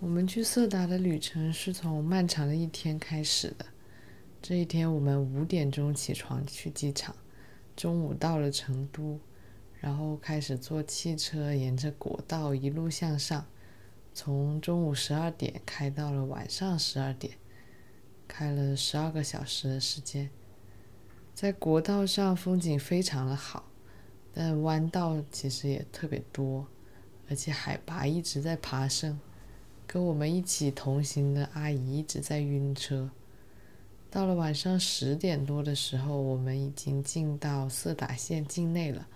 我们去色达的旅程是从漫长的一天开始的。这一天，我们五点钟起床去机场，中午到了成都，然后开始坐汽车沿着国道一路向上，从中午十二点开到了晚上十二点，开了十二个小时的时间。在国道上风景非常的好，但弯道其实也特别多，而且海拔一直在爬升。跟我们一起同行的阿姨一直在晕车。到了晚上十点多的时候，我们已经进到色达县境内了，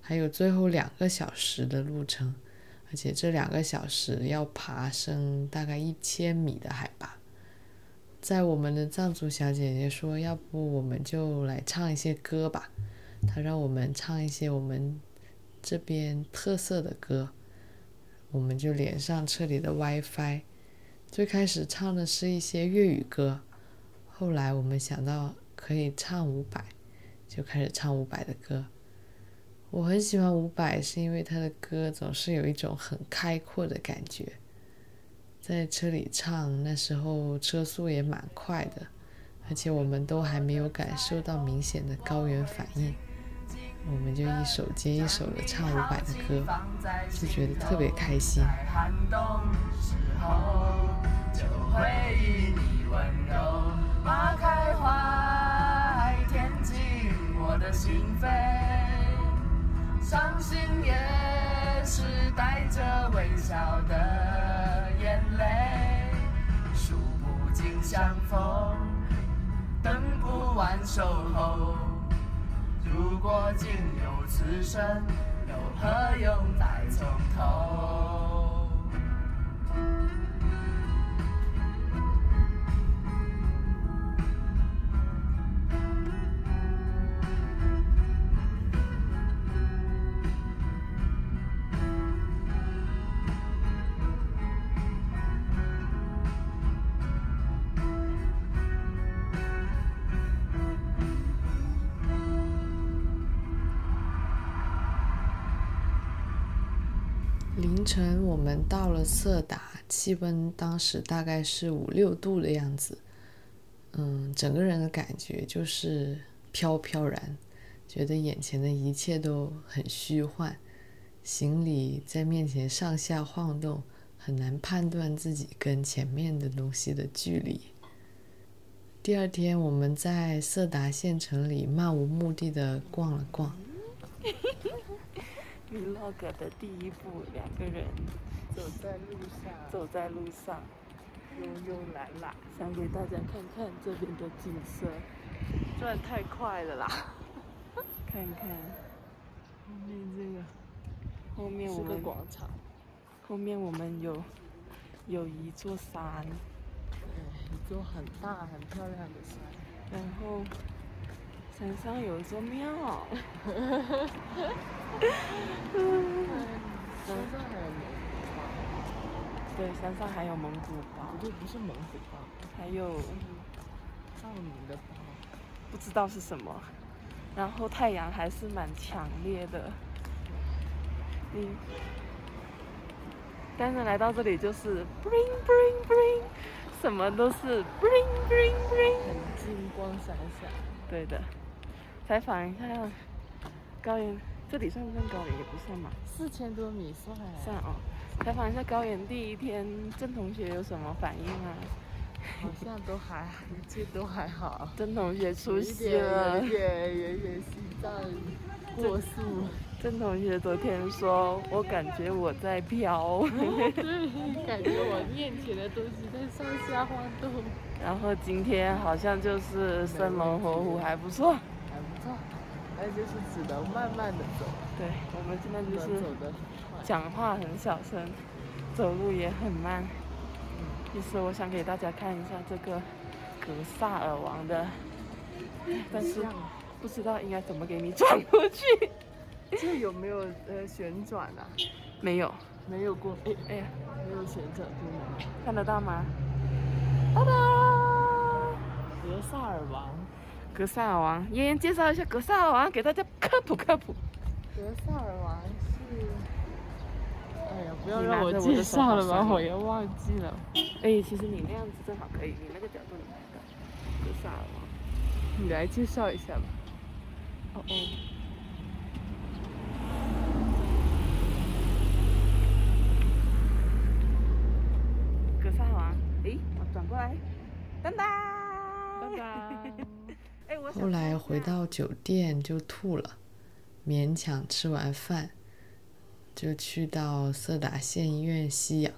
还有最后两个小时的路程，而且这两个小时要爬升大概一千米的海拔。在我们的藏族小姐姐说：“要不我们就来唱一些歌吧。”她让我们唱一些我们这边特色的歌。我们就连上车里的 WiFi，最开始唱的是一些粤语歌，后来我们想到可以唱伍佰，就开始唱伍佰的歌。我很喜欢伍佰，是因为他的歌总是有一种很开阔的感觉。在车里唱，那时候车速也蛮快的，而且我们都还没有感受到明显的高原反应。我们就一首接一首的唱伍佰的歌，就觉得特别开心。伤心也是带着微笑的眼泪，数不尽相逢，等不完守候。如果仅有此生，又何用再从头？我们到了色达，气温当时大概是五六度的样子。嗯，整个人的感觉就是飘飘然，觉得眼前的一切都很虚幻，行李在面前上下晃动，很难判断自己跟前面的东西的距离。第二天，我们在色达县城里漫无目的的逛了逛。Vlog 的第一步，两个人走在路上，走在路上，悠悠懒懒，想给大家看看这边的景色。转太快了啦！看看后面这个，后面我们广场，后面我们有有一座山，一座很大很漂亮的山，然后。山上有一座庙，山上还有蒙古包，对，山上还有蒙古包，不对，不是蒙古包，还有藏民的包，不知道是什么。然后太阳还是蛮强烈的，嗯，但是来到这里就是 bring bring bring，什么都是 bring bring bring，很金光闪闪，对的。采访一下高原，这里算不算高原？也不算嘛。四千多米算。算哦。采访一下高原第一天，郑同学有什么反应啊？好像都还，一切都还好。郑同学出息了。有点，有点心脏过速。郑同学昨天说：“我感觉我在飘。”对，感觉我面前的东西在上下晃动。然后今天好像就是生龙活虎，还不错。那就是只能慢慢的走。对，我们现在就是讲话很小声，走路也很慢。其实我想给大家看一下这个格萨尔王的，但是不知道应该怎么给你转过去。这有没有呃旋转啊？没有，没有过。哎哎呀，没有旋转功能，看得到吗？哒哒，格萨尔王。格萨尔王，妍妍介绍一下格萨尔王，给大家科普科普。格萨尔王是，呃，哎呀，不要让我介绍了吧，我也忘记了。哎，其实你那样子正好可以，你那个角度你拍的，格萨尔王，你来介绍一下吧。哦哦。格萨尔王，哎，我转过来，当当，当当。后来回到酒店就吐了，勉强吃完饭。就去到色达县医院吸氧，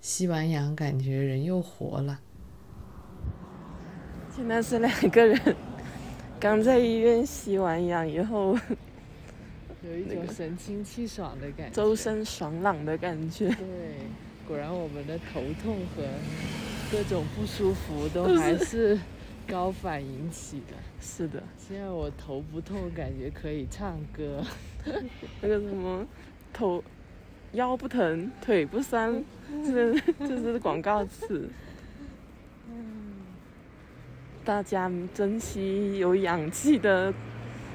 吸完氧感觉人又活了。现在是两个人刚在医院吸完氧以后，有一种神清气爽的感觉，周身爽朗的感觉。对，果然我们的头痛和各种不舒服都还是高反引起的。是的，现在我头不痛，感觉可以唱歌。那个什么。头腰不疼，腿不酸，这这是广告词。大家珍惜有氧气的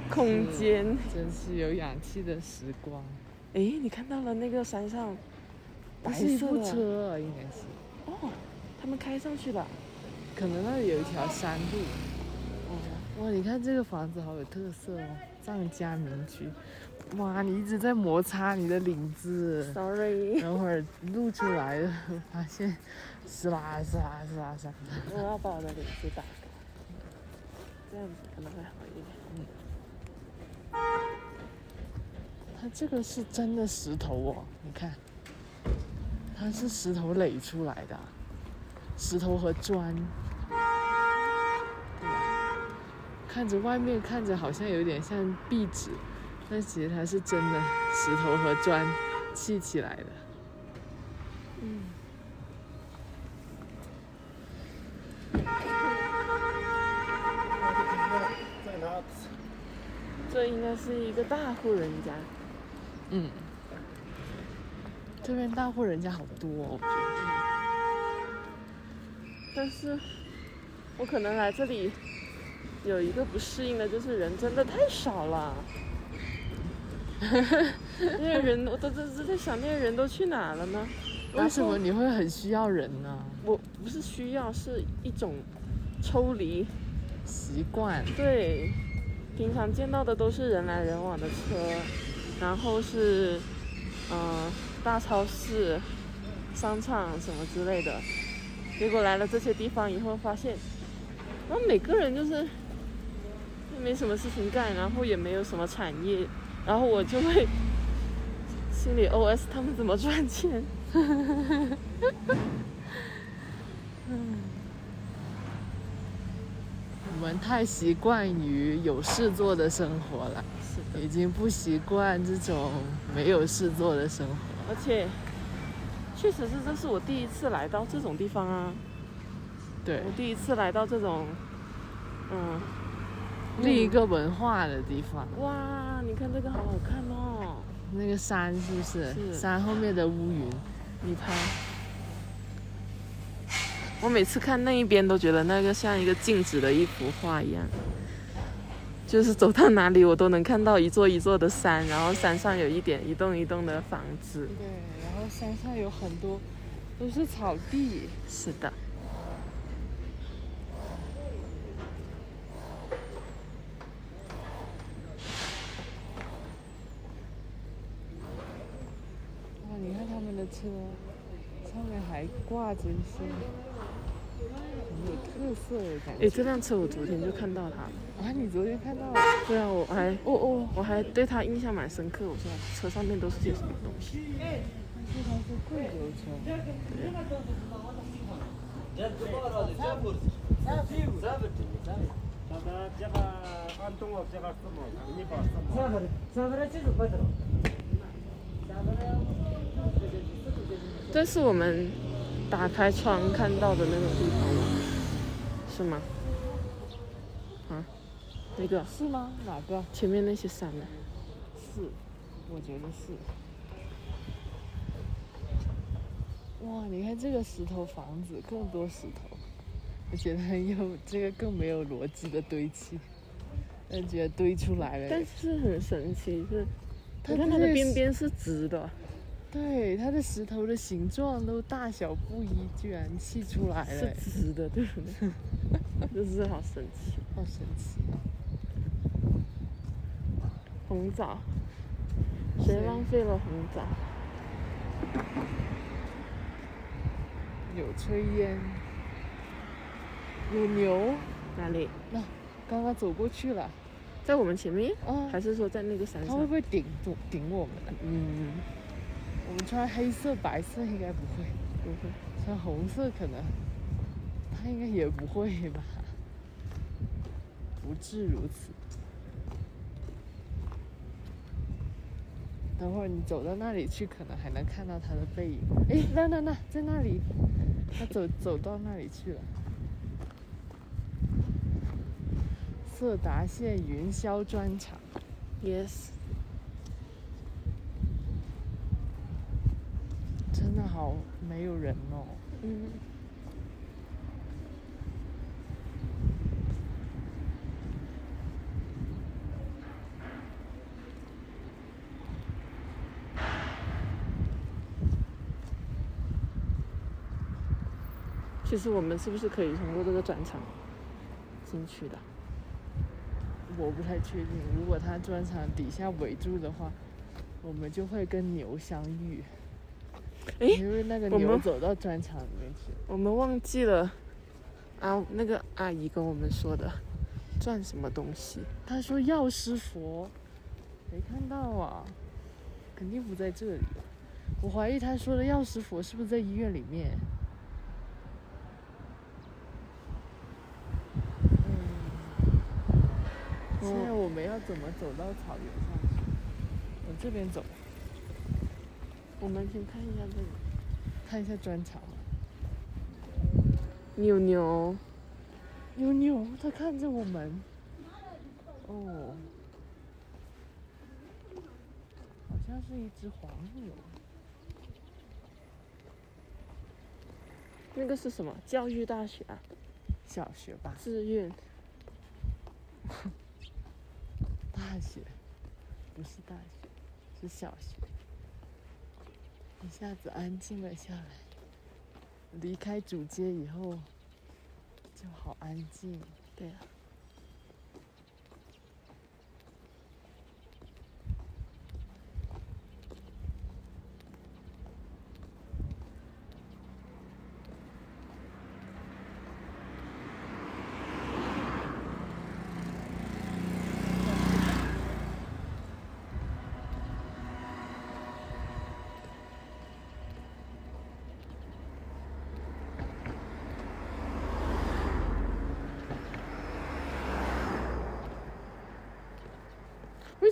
空间，珍惜有氧气的时光。哎，你看到了那个山上白色的车，应该是。哦，他们开上去了。可能那里有一条山路。哦，哇，你看这个房子好有特色哦，藏家民居。哇，你一直在摩擦你的领子。Sorry。等会儿露出来了，发现是啦是啦是啦是啦。我要把我的领子打开，这样子可能会好一点。嗯。它这个是真的石头哦，你看，它是石头垒出来的，石头和砖。对吧？看着外面看着好像有点像壁纸。但其实它是真的石头和砖砌起来的。嗯。这应该是一个大户人家。嗯。这边大户人家好多，我觉得。但是，我可能来这里有一个不适应的，就是人真的太少了。那些人，我都都都在想，那些人都去哪了呢？为什么你会很需要人呢？我不是需要，是一种抽离习惯。对，平常见到的都是人来人往的车，然后是嗯大超市、商场什么之类的。结果来了这些地方以后，发现，然后每个人就是没什么事情干，然后也没有什么产业。然后我就会 心里 OS 他们怎么赚钱？我们太习惯于有事做的生活了，已经不习惯这种没有事做的生活。而且，确实是这是我第一次来到这种地方啊。对，我第一次来到这种，嗯。另一个文化的地方。哇，你看这个好好看哦！那个山是不是？是。山后面的乌云，你拍。我每次看那一边都觉得那个像一个静止的一幅画一样，就是走到哪里我都能看到一座一座的山，然后山上有一点一栋一栋的房子。对，然后山上有很多都是草地。是的。哇，你看他们的车上面还挂着一些特色的感觉。哎，这辆车我昨天就看到它了。啊，你昨天看到了？对啊，我还哦哦，我还对它印象蛮深刻。我说车上面都是些什么东西？这它是贵州车。这是我们打开窗看到的那个地方吗？是吗？啊？那个？是吗？哪个？前面那些山呢？是，我觉得是。哇，你看这个石头房子，更多石头，我觉得很有这个更没有逻辑的堆砌，感觉堆出来了。但是很神奇，是，你看它的边边是直的。对，它的石头的形状都大小不一，居然砌出来了，是直的，对不对？真是好神奇，好神奇。红枣，谁浪费了红枣？有炊烟，有牛，哪里？那刚刚走过去了，在我们前面？啊，还是说在那个山上？它会不会顶顶顶我们呢？嗯，我们穿黑色、白色应该不会，不会。穿红色可能，它应该也不会吧？不至如此。等会儿你走到那里去，可能还能看到他的背影。哎，那那那，在那里，他走走到那里去了。色达县云霄专场，yes，真的好没有人哦。嗯。其实我们是不是可以通过这个转场进去的？我不太确定。如果他砖厂底下围住的话，我们就会跟牛相遇。哎，因为那个牛走到砖场里面去。我们忘记了啊，那个阿姨跟我们说的，转什么东西？她说药师佛，没看到啊，肯定不在这里。我怀疑她说的药师佛是不是在医院里面？现在我们要怎么走到草原上去？往这边走。我们先看一下这里，看一下砖墙。牛牛，牛牛，它看着我们。哦，好像是一只黄牛。那个是什么？教育大学啊？小学吧？志愿。大学不是大学，是小学。一下子安静了下来。离开主街以后，就好安静。对啊。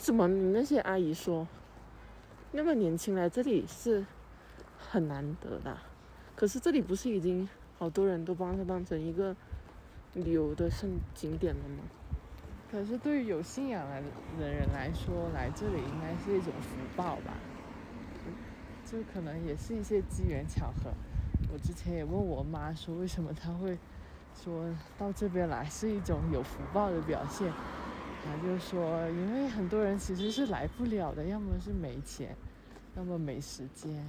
什么你那些阿姨说那么年轻来这里是很难得的？可是这里不是已经好多人都把它当成一个旅游的胜景点了吗？可是对于有信仰来的人来说，来这里应该是一种福报吧？就可能也是一些机缘巧合。我之前也问我妈说，为什么她会说到这边来是一种有福报的表现？他就说，因为很多人其实是来不了的，要么是没钱，要么没时间，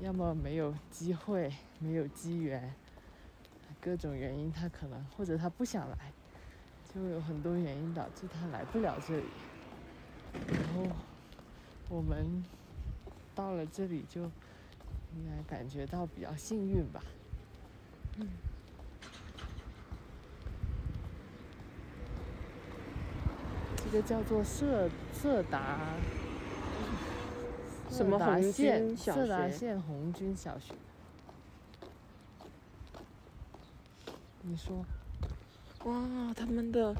要么没有机会、没有机缘，各种原因他可能或者他不想来，就有很多原因导致他来不了这里。然后我们到了这里，就应该感觉到比较幸运吧。嗯。一个叫做色色达什么红军小学？色达 县红军小学。你说，哇，他们的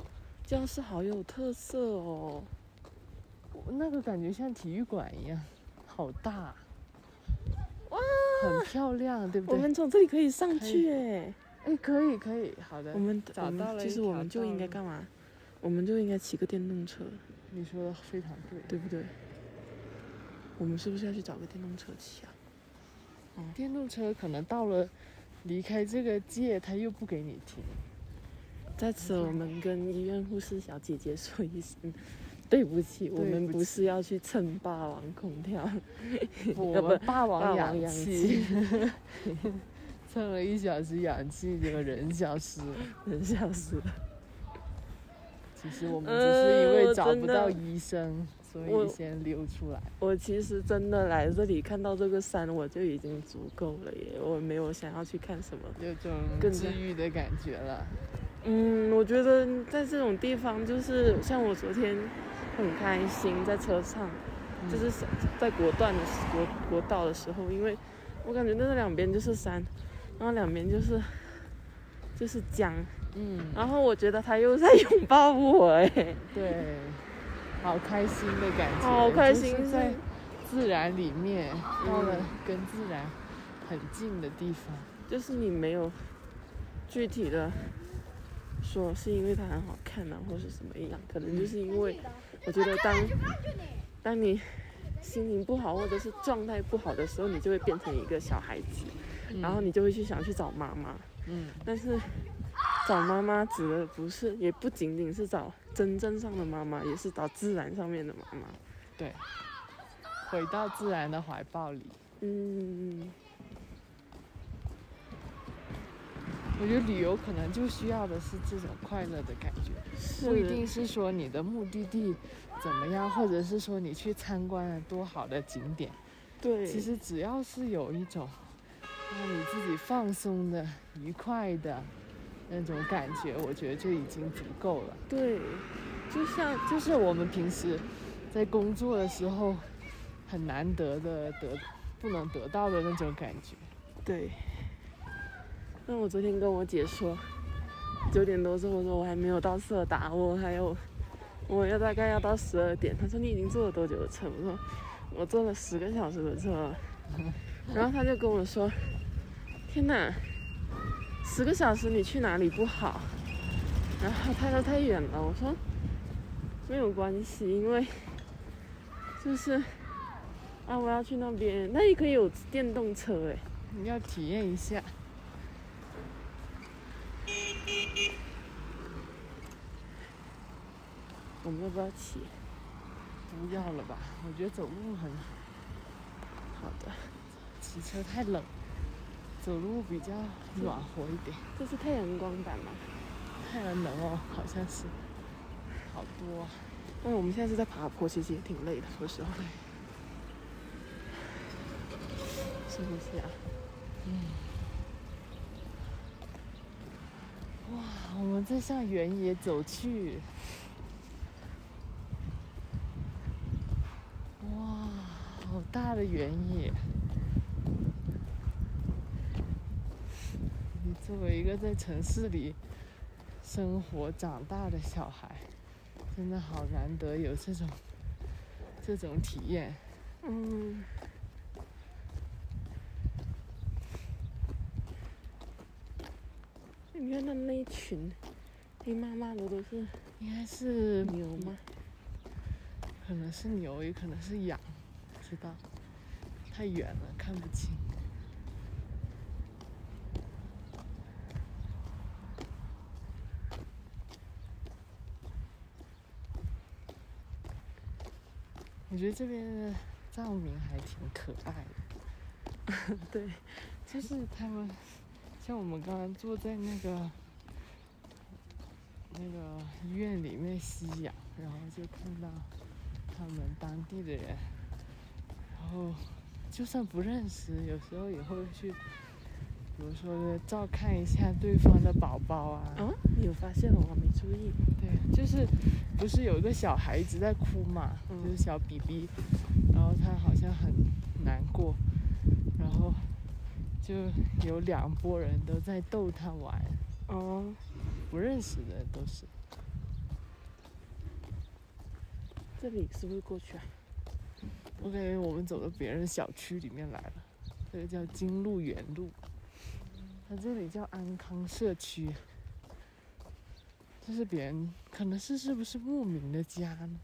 教室好有特色哦！那个感觉像体育馆一样，好大，哇，很漂亮，对不对？我们从这里可以上去哎！哎，可以，可以，好的。我们找到了，其实我们就应该干嘛？我们就应该骑个电动车，你说的非常对，对不对？我们是不是要去找个电动车骑啊？嗯，电动车可能到了离开这个界，他又不给你停。在此，我们跟医院护士小姐姐说一声，对不起，我们不是要去蹭霸王空调，我们 霸王氧气，蹭了一小时氧气，结果人消失了。人消失了。其实我们只是因为找不到医生，所以先溜出来。我其实真的来这里看到这个山，我就已经足够了耶，我没有想要去看什么。有种更治愈的感觉了。嗯，我觉得在这种地方，就是像我昨天很开心，在车上，就是在国段的时国国道的时候，因为我感觉那两边就是山，然后两边就是就是江，嗯，然后我觉得他又在拥抱我，哎，对，好开心的感觉，好开心在自然里面，到了嗯跟自然很近的地方。就是你没有具体的说是因为它很好看啊，或是什么样，可能就是因为我觉得当当你心情不好或者是状态不好的时候，你就会变成一个小孩子，然后你就会去想去找妈妈。嗯，但是找妈妈指的不是，也不仅仅是找真正上的妈妈，也是找自然上面的妈妈。对，回到自然的怀抱里。嗯，我觉得旅游可能就需要的是这种快乐的感觉，不一定是说你的目的地怎么样，或者是说你去参观了多好的景点。对，其实只要是有一种让你自己放松的、愉快的那种感觉，我觉得就已经足够了。对，就像就是我们平时在工作的时候很难得的得不能得到的那种感觉。对。那我昨天跟我姐说，九点多之后我说我还没有到色达，我还有我要大概要到十二点。她说你已经坐了多久的车？我说我坐了十个小时的车。然后她就跟我说，天哪，十个小时你去哪里不好？然后他说太远了。我说没有关系，因为就是啊我要去那边，那也可以有电动车哎。你要体验一下。我们要不要骑？不要了吧？我觉得走路很好的，骑车太冷，走路比较暖和一点。这是太阳光板吗？太阳能哦，好像是，好多、啊。但我们现在是在爬坡，其实也挺累的，说实话。深呼吸啊！嗯哇，我们在向原野走去。哇，好大的原野！你作为一个在城市里生活长大的小孩，真的好难得有这种这种体验。嗯。你看他那一群黑麻麻的都是应该是牛吗？可能是牛，也可能是羊，不知道，太远了看不清。我觉得这边的藏民还挺可爱的，对，就是他们，像我们刚刚坐在那个那个医院里面吸氧，然后就看到他们当地的人，然后就算不认识，有时候也会去，比如说照看一下对方的宝宝啊。啊，你有发现了？我没注意。对，就是不是有一个小孩一直在哭嘛，嗯就是小 BB，然后他好像很难过，然后就有两拨人都在逗他玩，哦，不认识的都是。这里是不是过去啊？我感觉我们走到别人小区里面来了，这个叫金鹿园路，它这里叫安康社区，这是别人可能是是不是牧民的家呢？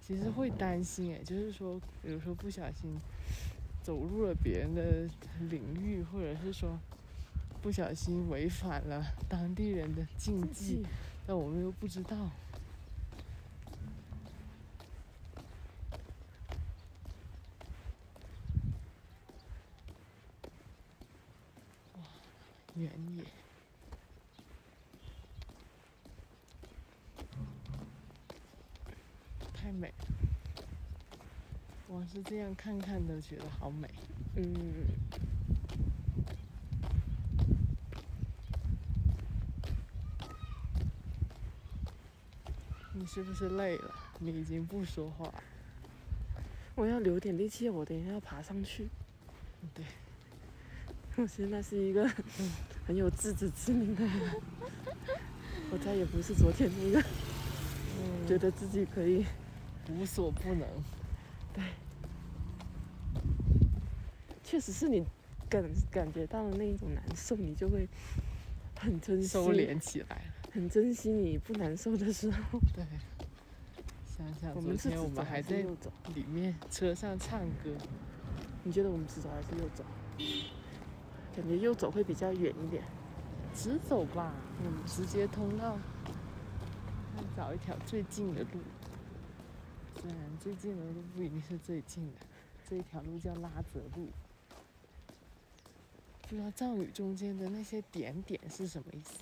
其实会担心哎，就是说，比如说不小心走入了别人的领域，或者是说不小心违反了当地人的禁忌，但我们又不知道。原野。太美了，我是这样看看都觉得好美。嗯，你是不是累了？你已经不说话。我要留点力气，我等一下要爬上去。对，我现在是一个很有自知之明的人，我再也不是昨天那个觉得自己可以。无所不能，对，确实是你感感觉到了那一种难受，你就会很珍惜，收敛起来，很珍惜你不难受的时候。对，想想昨天我们还在里面车上唱歌，你觉得我们直走还是右走？感觉右走会比较远一点，直走吧，我们，直接通到，找一条最近的路。虽然最近的路不一定是最近的，这一条路叫拉泽路。不知道藏语中间的那些点点是什么意思？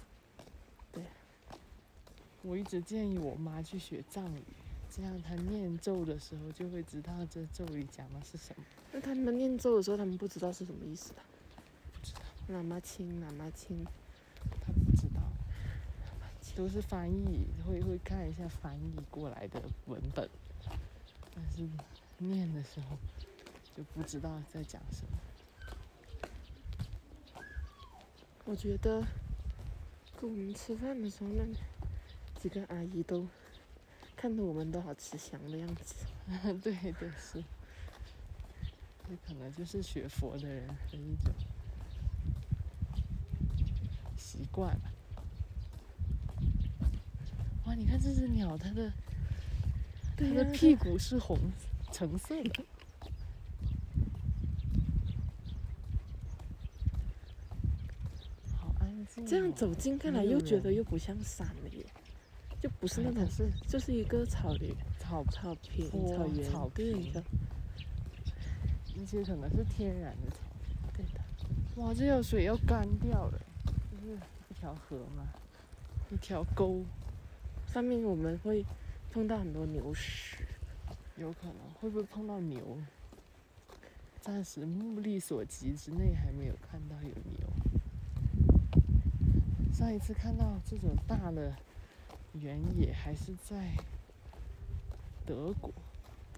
对，我一直建议我妈去学藏语，这样她念咒的时候就会知道这咒语讲的是什么。那他们念咒的时候，他们不知道是什么意思的？不知道。喇嘛亲，喇嘛亲，他不知道。都是翻译，会会看一下翻译过来的文本。但是念的时候就不知道在讲什么。我觉得跟我们吃饭的时候，那几个阿姨都看着我们都好慈祥的样子。对对是，这可能就是学佛的人的一种习惯吧。哇，你看这只鸟，它的。它的屁股是红橙色的，好安静。这样走近看来又觉得又不像山了耶，就不是那种是，就是一个草原、草草坪、草原、草坪的。那些可能是天然的草，对的。哇，这条水要干掉了，就是一条河嘛，一条沟，上面我们会。碰到很多牛屎，有可能会不会碰到牛？暂时目力所及之内还没有看到有牛。上一次看到这种大的原野还是在德国，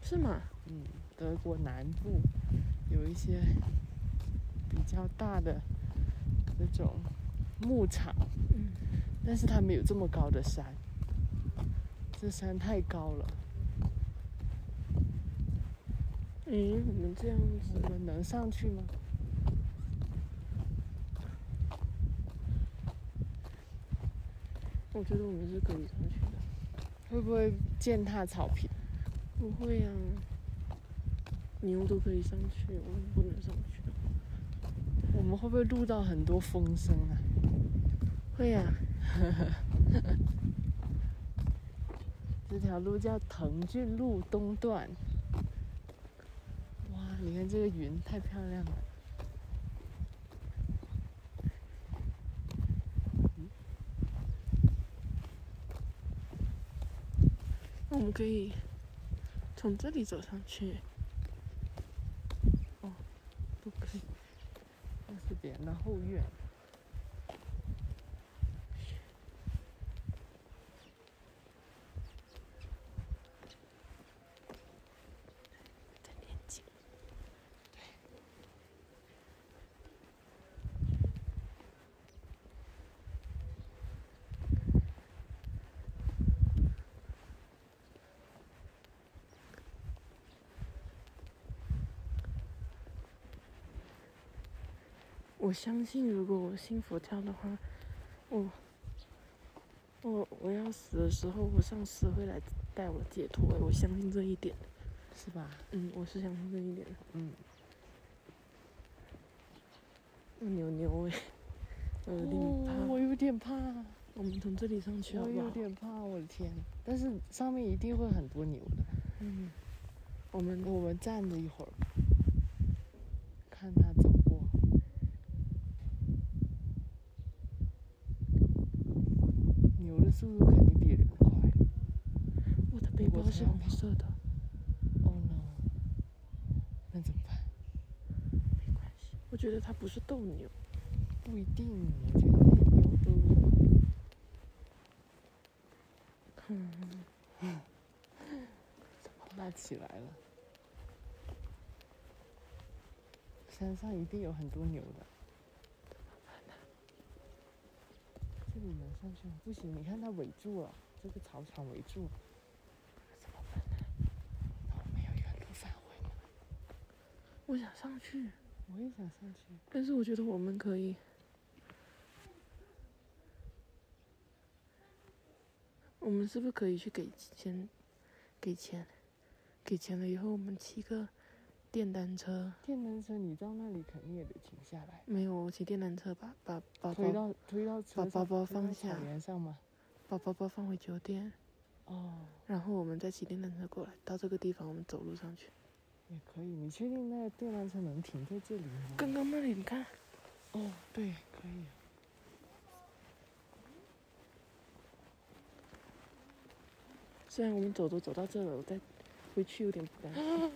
是吗？嗯，德国南部有一些比较大的这种牧场，嗯，但是它没有这么高的山。这山太高了。诶，我们这样子，我们能上去吗？我觉得我们是可以上去的。会不会践踏草坪？不会呀，牛都可以上去，我们不能上去。我们会不会录到很多风声啊？会呀。这条路叫腾俊路东段。哇，你看这个云太漂亮了。那我们可以从这里走上去。哦，不可以，那是别人的后院。我相信，如果我信佛教的话，我我我要死的时候，我上师会来带我解脱。我相信这一点，是吧？嗯，我是相信这一点。嗯。牛牛哎，我有点怕。我有点怕。我们从这里上去好好？有点怕，我的天！但是上面一定会很多牛的。嗯，我们我们站着一会儿，看它走过。牛的速度肯定比人快。我的背包是红色的，Oh no！那怎么办？没关系。我觉得它不是斗牛，不一定，我觉得那牛都嗯，拉起来了。山上一定有很多牛的。这里能上去吗？不行，你看它围住了，这个草场围住了。怎么办呢？那我们要原路返回吗？我想上去，我也想上去。但是我觉得我们可以。我们是不是可以去给钱？给钱，给钱了以后，我们骑个电单车。电单车你到那里肯定也得停下来，没有，我骑电单车把把包包推到推到，把包包放下草原上吗？把包包放回酒店，哦，然后我们再骑电单车过来，到这个地方我们走路上去。也可以。你确定那个电单车能停在这里吗？刚刚那里你看，哦，对，可以。虽然我们走都走到这了，我再回去有点不甘心。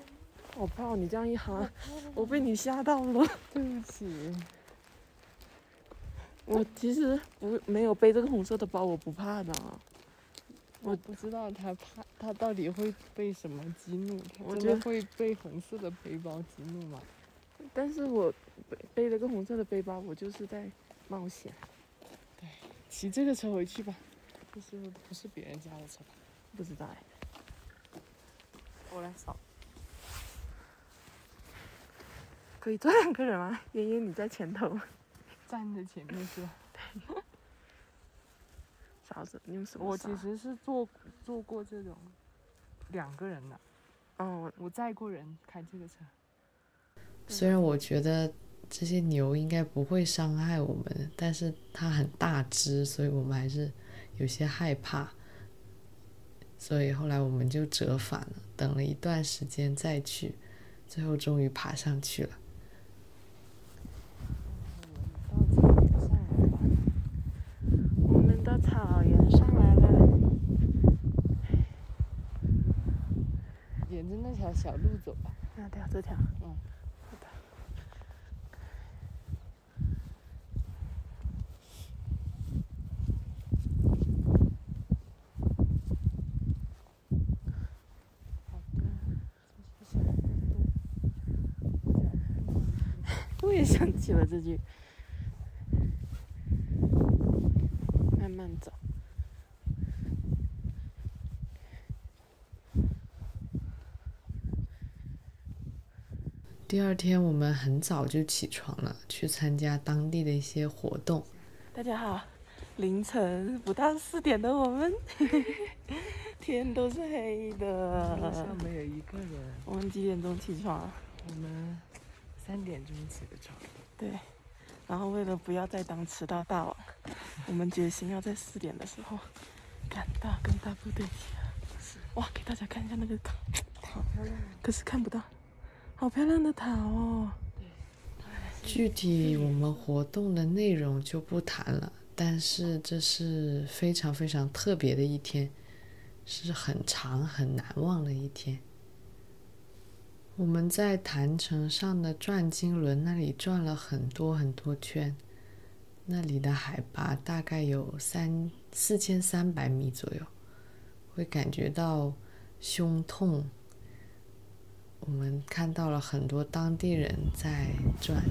我怕你这样一喊，我被你吓到了。对不起，我其实不没有背这个红色的包，我不怕的。我不知道他怕他到底会被什么激怒，我觉得真的会被红色的背包激怒吗？但是我背背了个红色的背包，我就是在冒险。对骑这个车回去吧，这是不是别人家的车吧？不知道哎，我来扫。可以坐两个人吗？妍妍你在前头，站在前面是吧？勺子，你用什么我其实是坐坐过这种两个人的，哦，我载过人开这个车。虽然我觉得这些牛应该不会伤害我们，但是它很大只，所以我们还是有些害怕。所以后来我们就折返了，等了一段时间再去，最后终于爬上去了。到这里上来吧，我们到草原上来了。沿着那条小路走吧。那条这条，嗯，好的。我也想起了这句。慢慢走，第二天我们很早就起床了，去参加当地的一些活动。大家好，凌晨不到四点的我们，天都是黑路的上。没有一个人。我们几点钟起床？我们三点钟起的床。对，然后为了不要再当迟到大王，我们决心要在四点的时候赶到跟大部队集合。哇，给大家看一下那个塔，好漂亮。可是看不到，好漂亮的塔哦。具体我们活动的内容就不谈了，但是这是非常非常特别的一天，是很长很难忘的一天。我们在坛城上的转经轮那里转了很多很多圈，那里的海拔大概有三四千三百米左右，会感觉到胸痛。我们看到了很多当地人在转。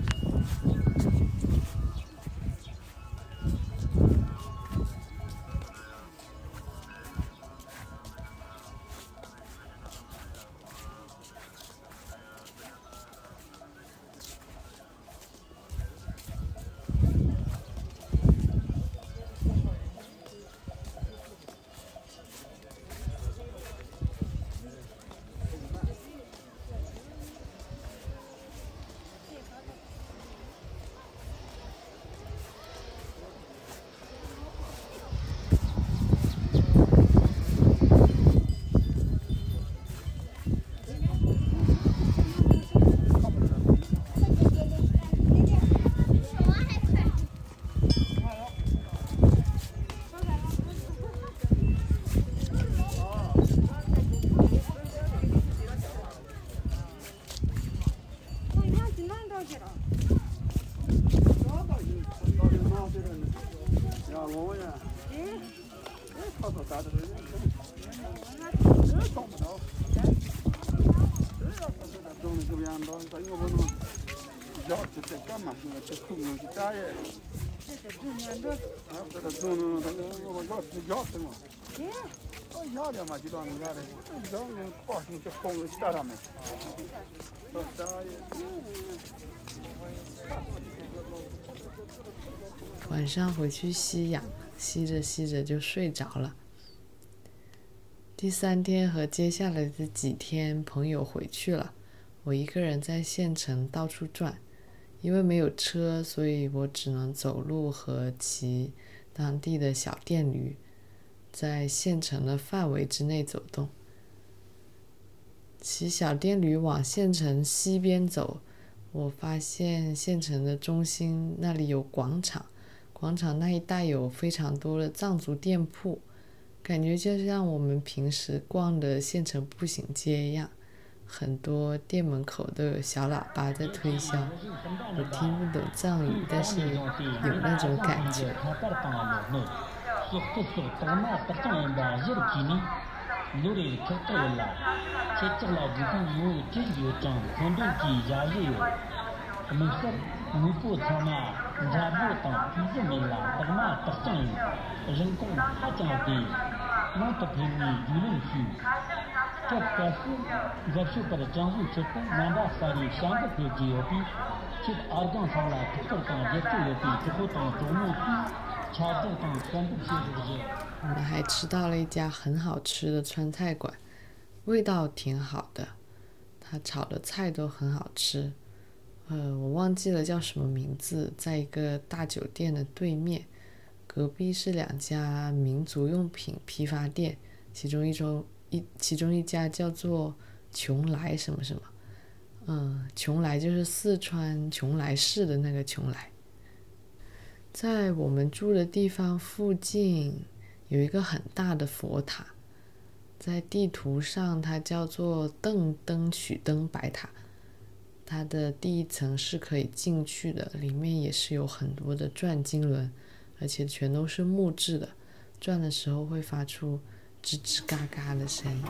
晚上回去吸氧，吸着吸着就睡着了。第三天和接下来的几天，朋友回去了，我一个人在县城到处转。因为没有车，所以我只能走路和骑当地的小电驴，在县城的范围之内走动。骑小电驴往县城西边走，我发现县城的中心那里有广场，广场那一带有非常多的藏族店铺，感觉就像我们平时逛的县城步行街一样。很多店门口都有小喇叭在推销，我听不懂藏语，但是有那种感觉。我们还吃到了一家很好吃的川菜馆，味道挺好的，他炒的菜都很好吃。呃，我忘记了叫什么名字，在一个大酒店的对面，隔壁是两家民族用品批发店，其中一周。一其中一家叫做邛崃什么什么，嗯，邛崃就是四川邛崃市的那个邛崃。在我们住的地方附近有一个很大的佛塔，在地图上它叫做邓登曲登白塔，它的第一层是可以进去的，里面也是有很多的转经轮，而且全都是木质的，转的时候会发出。吱吱嘎嘎的声音。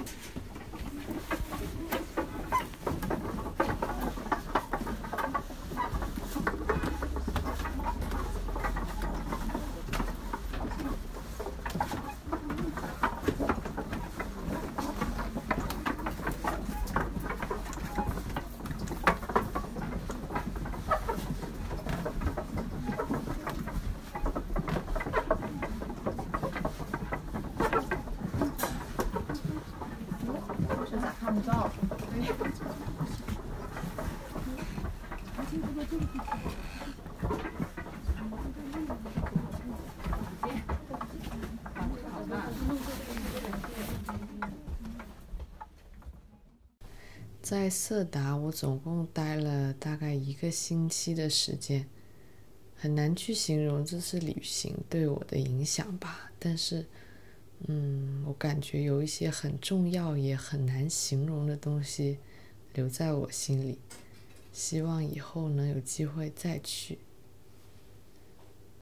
在色达，我总共待了大概一个星期的时间，很难去形容这次旅行对我的影响吧。但是，嗯，我感觉有一些很重要也很难形容的东西留在我心里，希望以后能有机会再去。